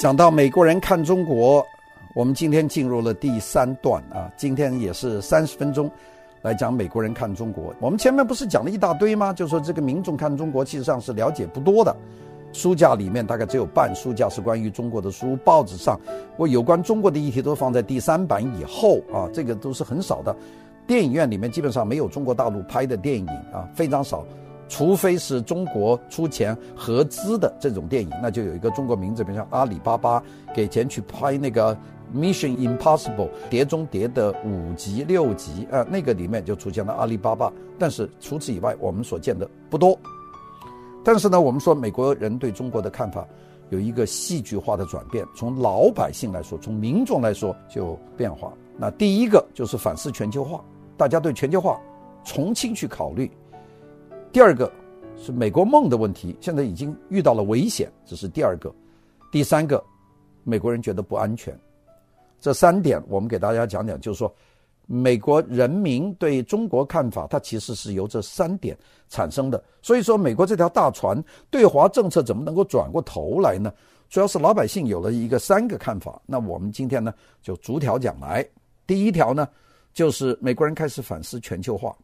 讲到美国人看中国，我们今天进入了第三段啊，今天也是三十分钟来讲美国人看中国。我们前面不是讲了一大堆吗？就说这个民众看中国，其实上是了解不多的。书架里面大概只有半书架是关于中国的书，报纸上我有关中国的议题都放在第三版以后啊，这个都是很少的。电影院里面基本上没有中国大陆拍的电影啊，非常少。除非是中国出钱合资的这种电影，那就有一个中国名字，比如像阿里巴巴给钱去拍那个《Mission Impossible》碟中谍的五集六集啊，那个里面就出现了阿里巴巴。但是除此以外，我们所见的不多。但是呢，我们说美国人对中国的看法有一个戏剧化的转变，从老百姓来说，从民众来说就变化。那第一个就是反思全球化，大家对全球化重新去考虑。第二个是美国梦的问题，现在已经遇到了危险，这是第二个。第三个，美国人觉得不安全。这三点我们给大家讲讲，就是说，美国人民对中国看法，它其实是由这三点产生的。所以说，美国这条大船对华政策怎么能够转过头来呢？主要是老百姓有了一个三个看法。那我们今天呢，就逐条讲来。第一条呢，就是美国人开始反思全球化。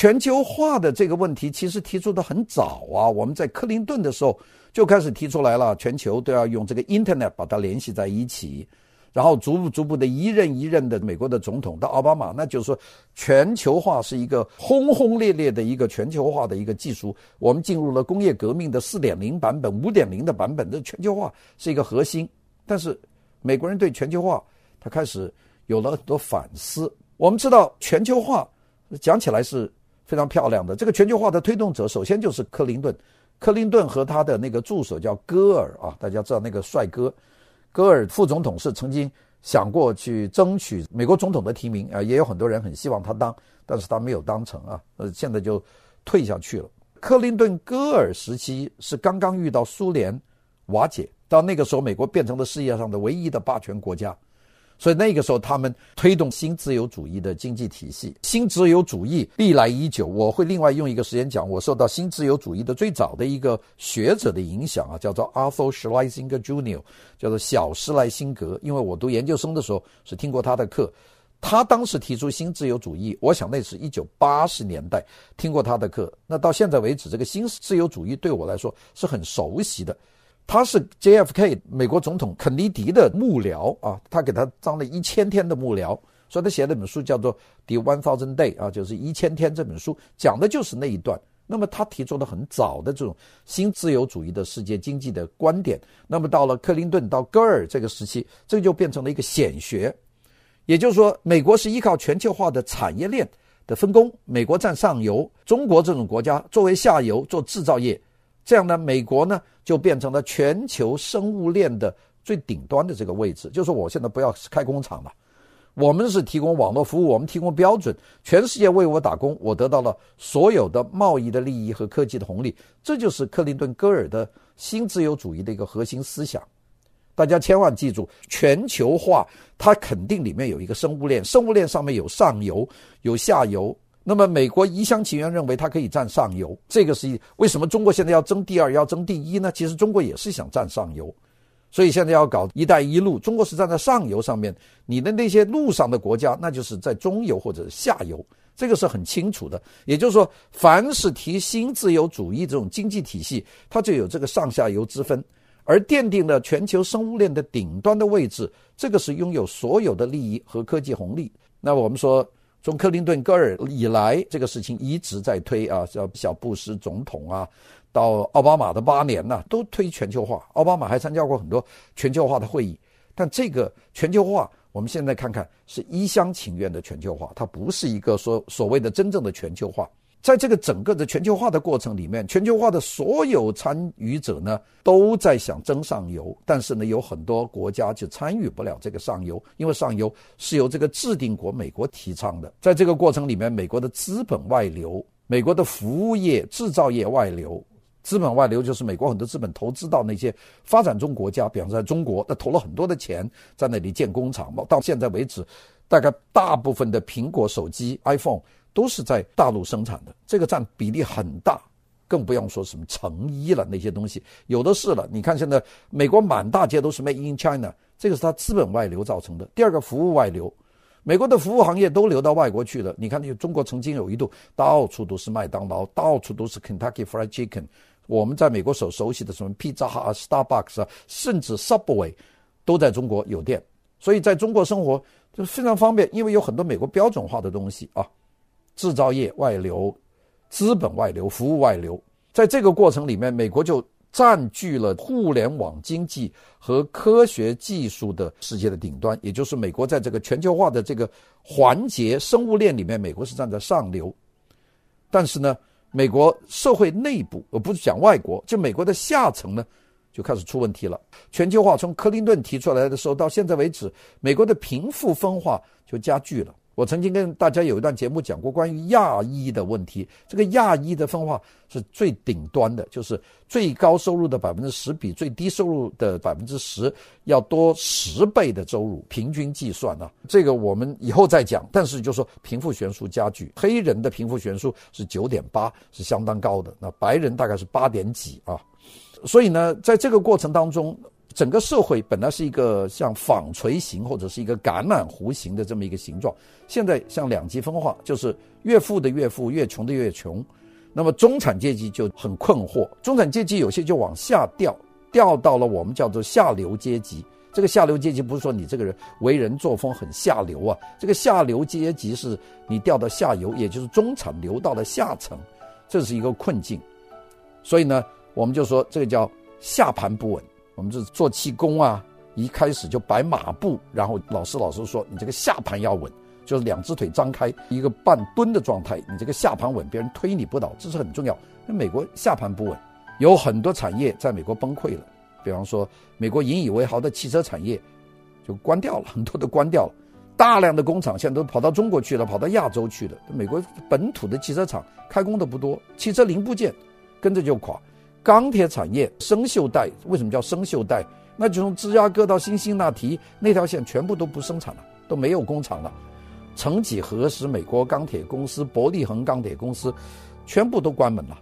全球化的这个问题其实提出的很早啊，我们在克林顿的时候就开始提出来了，全球都要用这个 Internet 把它联系在一起，然后逐步逐步的一任一任的美国的总统到奥巴马，那就是说全球化是一个轰轰烈烈的一个全球化的一个技术，我们进入了工业革命的四点零版本、五点零的版本，这全球化是一个核心。但是美国人对全球化他开始有了很多反思。我们知道全球化讲起来是。非常漂亮的这个全球化的推动者，首先就是克林顿。克林顿和他的那个助手叫戈尔啊，大家知道那个帅哥。戈尔副总统是曾经想过去争取美国总统的提名啊，也有很多人很希望他当，但是他没有当成啊，呃，现在就退下去了。克林顿戈尔时期是刚刚遇到苏联瓦解，到那个时候美国变成了世界上的唯一的霸权国家。所以那个时候，他们推动新自由主义的经济体系。新自由主义历来已久，我会另外用一个时间讲。我受到新自由主义的最早的一个学者的影响啊，叫做 Arthur Schlesinger Jr.，叫做小施莱辛格。因为我读研究生的时候是听过他的课，他当时提出新自由主义，我想那是一九八十年代听过他的课。那到现在为止，这个新自由主义对我来说是很熟悉的。他是 JFK 美国总统肯尼迪的幕僚啊，他给他当了一千天的幕僚，所以他写了本书叫做《The One Thousand Day》啊，就是一千天这本书讲的就是那一段。那么他提出了很早的这种新自由主义的世界经济的观点。那么到了克林顿到戈尔这个时期，这就变成了一个显学，也就是说，美国是依靠全球化的产业链的分工，美国占上游，中国这种国家作为下游做制造业。这样呢，美国呢就变成了全球生物链的最顶端的这个位置。就是，我现在不要开工厂了，我们是提供网络服务，我们提供标准，全世界为我打工，我得到了所有的贸易的利益和科技的红利。这就是克林顿·戈尔的新自由主义的一个核心思想。大家千万记住，全球化它肯定里面有一个生物链，生物链上面有上游，有下游。那么美国一厢情愿认为它可以占上游，这个是为什么中国现在要争第二，要争第一呢？其实中国也是想占上游，所以现在要搞“一带一路”，中国是站在上游上面，你的那些路上的国家，那就是在中游或者下游，这个是很清楚的。也就是说，凡是提新自由主义这种经济体系，它就有这个上下游之分，而奠定了全球生物链的顶端的位置，这个是拥有所有的利益和科技红利。那我们说。从克林顿、戈尔以来，这个事情一直在推啊，叫小布什总统啊，到奥巴马的八年呐、都推全球化。奥巴马还参加过很多全球化的会议，但这个全球化，我们现在看看是一厢情愿的全球化，它不是一个说所谓的真正的全球化。在这个整个的全球化的过程里面，全球化的所有参与者呢，都在想争上游，但是呢，有很多国家就参与不了这个上游，因为上游是由这个制定国美国提倡的。在这个过程里面，美国的资本外流，美国的服务业、制造业外流，资本外流就是美国很多资本投资到那些发展中国家，比方在中国，他投了很多的钱在那里建工厂嘛。到现在为止，大概大部分的苹果手机 iPhone。都是在大陆生产的，这个占比例很大。更不用说什么成衣了那些东西，有的是了。你看现在美国满大街都是 Made in China，这个是它资本外流造成的。第二个服务外流，美国的服务行业都流到外国去了。你看，中国曾经有一度到处都是麦当劳，到处都是 Kentucky Fried Chicken，我们在美国所熟悉的什么 Pizza Hut、Starbucks 啊，甚至 Subway 都在中国有店。所以在中国生活就非常方便，因为有很多美国标准化的东西啊，制造业外流。资本外流、服务外流，在这个过程里面，美国就占据了互联网经济和科学技术的世界的顶端。也就是美国在这个全球化的这个环节、生物链里面，美国是站在上流。但是呢，美国社会内部，而不是讲外国，就美国的下层呢，就开始出问题了。全球化从克林顿提出来的时候到现在为止，美国的贫富分化就加剧了。我曾经跟大家有一段节目讲过关于亚裔的问题，这个亚裔的分化是最顶端的，就是最高收入的百分之十比最低收入的百分之十要多十倍的收入，平均计算啊，这个我们以后再讲。但是就说贫富悬殊加剧，黑人的贫富悬殊是九点八，是相当高的，那白人大概是八点几啊，所以呢，在这个过程当中。整个社会本来是一个像纺锤形或者是一个橄榄弧形的这么一个形状，现在像两极分化，就是越富的越富，越穷的越穷。那么中产阶级就很困惑，中产阶级有些就往下掉，掉到了我们叫做下流阶级。这个下流阶级不是说你这个人为人作风很下流啊，这个下流阶级是你掉到下游，也就是中产流到了下层，这是一个困境。所以呢，我们就说这个叫下盘不稳。我们是做气功啊，一开始就摆马步，然后老师老师说，你这个下盘要稳，就是两只腿张开，一个半蹲的状态，你这个下盘稳，别人推你不倒，这是很重要。那美国下盘不稳，有很多产业在美国崩溃了，比方说美国引以为豪的汽车产业就关掉了，很多都关掉了，大量的工厂现在都跑到中国去了，跑到亚洲去了。美国本土的汽车厂开工的不多，汽车零部件跟着就垮。钢铁产业生锈带为什么叫生锈带？那就从芝加哥到新辛那提那条线全部都不生产了，都没有工厂了。曾几何时，美国钢铁公司、伯利恒钢铁公司全部都关门了。